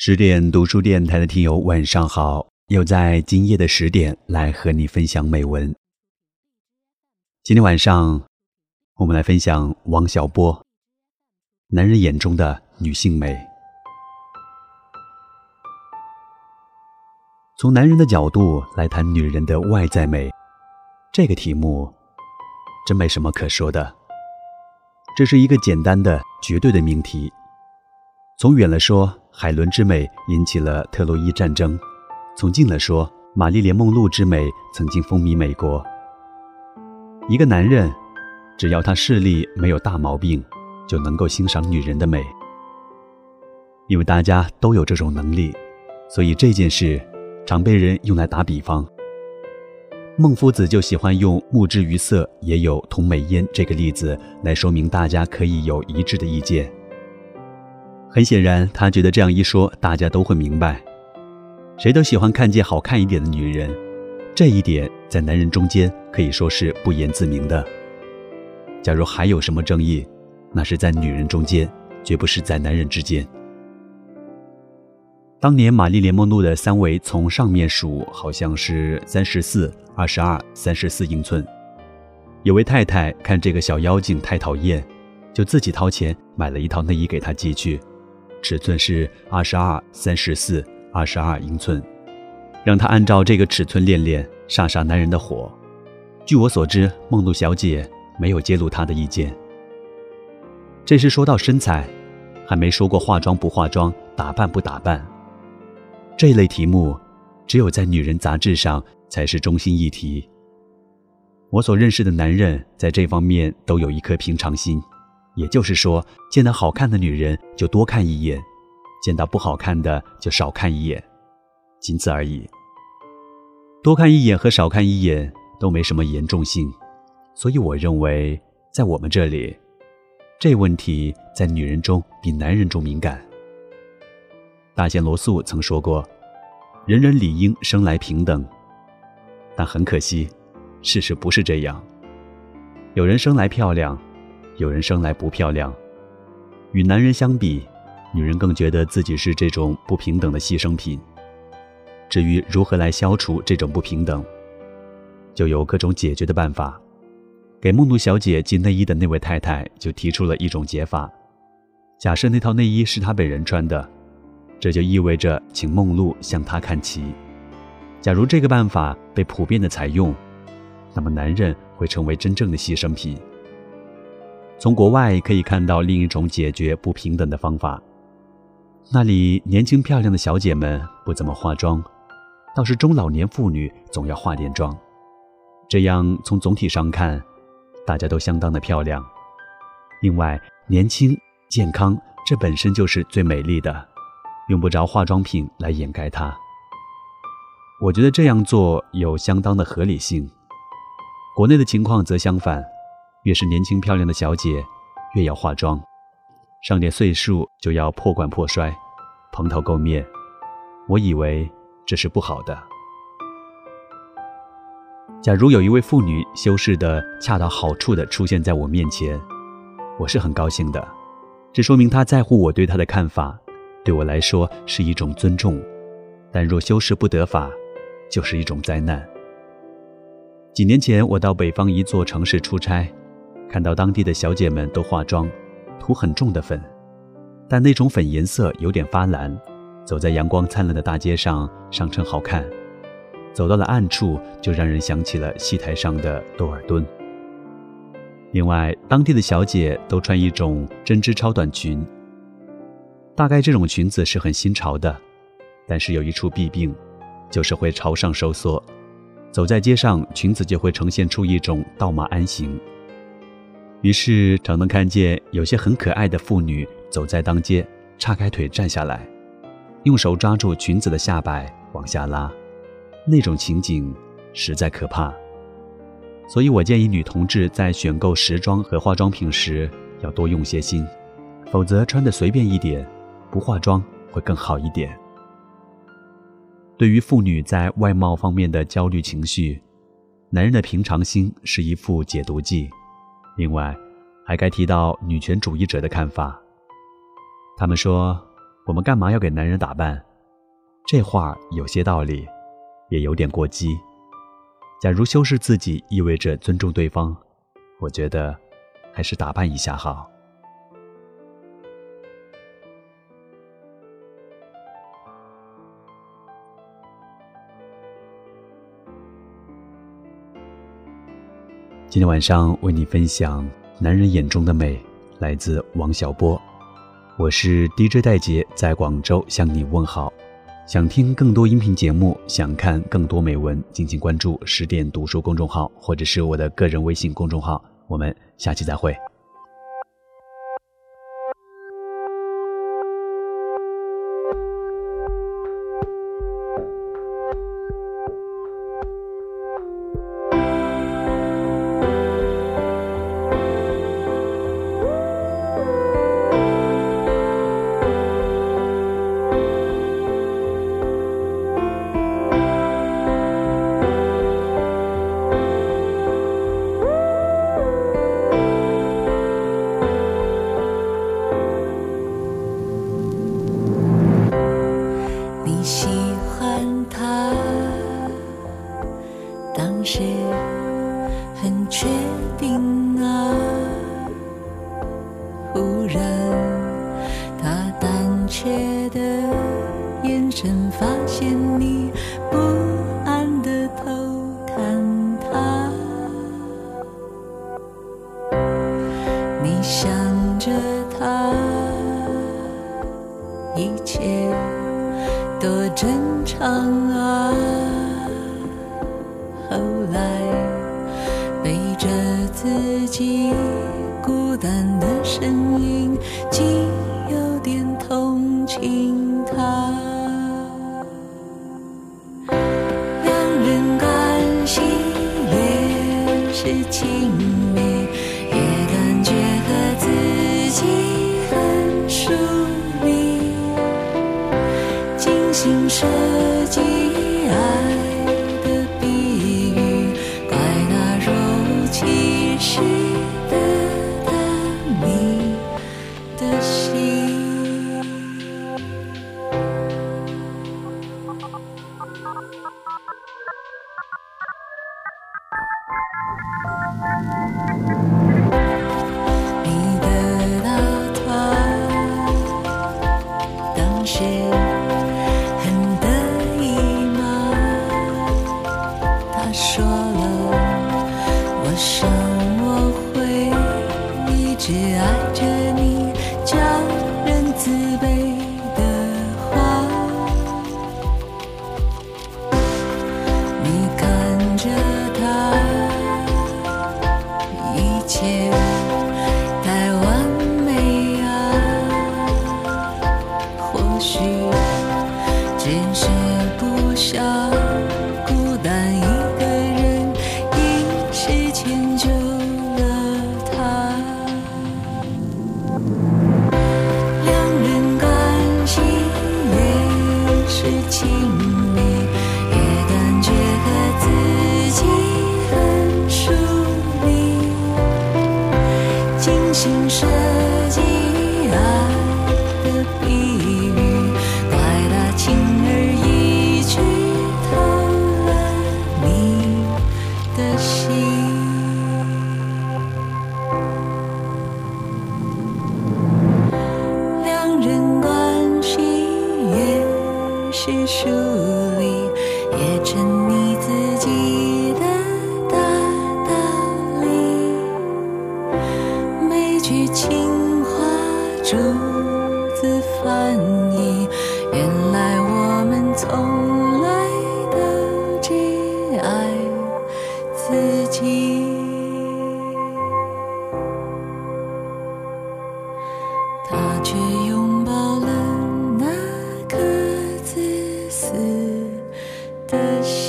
十点读书电台的听友，晚上好！又在今夜的十点来和你分享美文。今天晚上，我们来分享王小波《男人眼中的女性美》。从男人的角度来谈女人的外在美，这个题目真没什么可说的。这是一个简单的、绝对的命题。从远了说，海伦之美引起了特洛伊战争；从近了说，玛丽莲梦露之美曾经风靡美国。一个男人，只要他视力没有大毛病，就能够欣赏女人的美。因为大家都有这种能力，所以这件事常被人用来打比方。孟夫子就喜欢用“目之于色，也有同美焉”这个例子来说明大家可以有一致的意见。很显然，他觉得这样一说，大家都会明白，谁都喜欢看见好看一点的女人，这一点在男人中间可以说是不言自明的。假如还有什么争议，那是在女人中间，绝不是在男人之间。当年玛丽莲梦露的三围从上面数，好像是三十四、二十二、三十四英寸。有位太太看这个小妖精太讨厌，就自己掏钱买了一套内衣给她寄去。尺寸是二十二、三十四、二十二英寸，让他按照这个尺寸练练，煞煞男人的火。据我所知，梦露小姐没有揭露她的意见。这是说到身材，还没说过化妆不化妆、打扮不打扮。这类题目，只有在女人杂志上才是中心议题。我所认识的男人在这方面都有一颗平常心。也就是说，见到好看的女人就多看一眼，见到不好看的就少看一眼，仅此而已。多看一眼和少看一眼都没什么严重性，所以我认为，在我们这里，这问题在女人中比男人中敏感。大仙罗素曾说过：“人人理应生来平等。”但很可惜，事实不是这样。有人生来漂亮。有人生来不漂亮，与男人相比，女人更觉得自己是这种不平等的牺牲品。至于如何来消除这种不平等，就有各种解决的办法。给梦露小姐寄内衣的那位太太就提出了一种解法：假设那套内衣是她本人穿的，这就意味着请梦露向她看齐。假如这个办法被普遍的采用，那么男人会成为真正的牺牲品。从国外可以看到另一种解决不平等的方法，那里年轻漂亮的小姐们不怎么化妆，倒是中老年妇女总要化点妆，这样从总体上看，大家都相当的漂亮。另外，年轻健康这本身就是最美丽的，用不着化妆品来掩盖它。我觉得这样做有相当的合理性。国内的情况则相反。越是年轻漂亮的小姐，越要化妆，上点岁数就要破罐破摔，蓬头垢面。我以为这是不好的。假如有一位妇女修饰的恰到好处的出现在我面前，我是很高兴的，这说明她在乎我对她的看法，对我来说是一种尊重。但若修饰不得法，就是一种灾难。几年前，我到北方一座城市出差。看到当地的小姐们都化妆，涂很重的粉，但那种粉颜色有点发蓝，走在阳光灿烂的大街上上称好看，走到了暗处就让人想起了戏台上的窦尔敦。另外，当地的小姐都穿一种针织超短裙，大概这种裙子是很新潮的，但是有一处弊病，就是会朝上收缩，走在街上裙子就会呈现出一种倒马鞍形。于是常能看见有些很可爱的妇女走在当街，叉开腿站下来，用手抓住裙子的下摆往下拉，那种情景实在可怕。所以我建议女同志在选购时装和化妆品时要多用些心，否则穿的随便一点，不化妆会更好一点。对于妇女在外貌方面的焦虑情绪，男人的平常心是一副解毒剂。另外，还该提到女权主义者的看法。他们说，我们干嘛要给男人打扮？这话有些道理，也有点过激。假如修饰自己意味着尊重对方，我觉得还是打扮一下好。今天晚上为你分享《男人眼中的美》，来自王小波。我是 DJ 戴杰，在广州向你问好。想听更多音频节目，想看更多美文，敬请关注十点读书公众号，或者是我的个人微信公众号。我们下期再会。多正常啊！后来背着自己孤单的声音，竟有点同情他。两人关系越是亲世界心设计爱的比喻，怪他轻而易举偷了你的心。两人关系越是疏愿意原来我们从来都只爱自己他却拥抱了那颗自私的心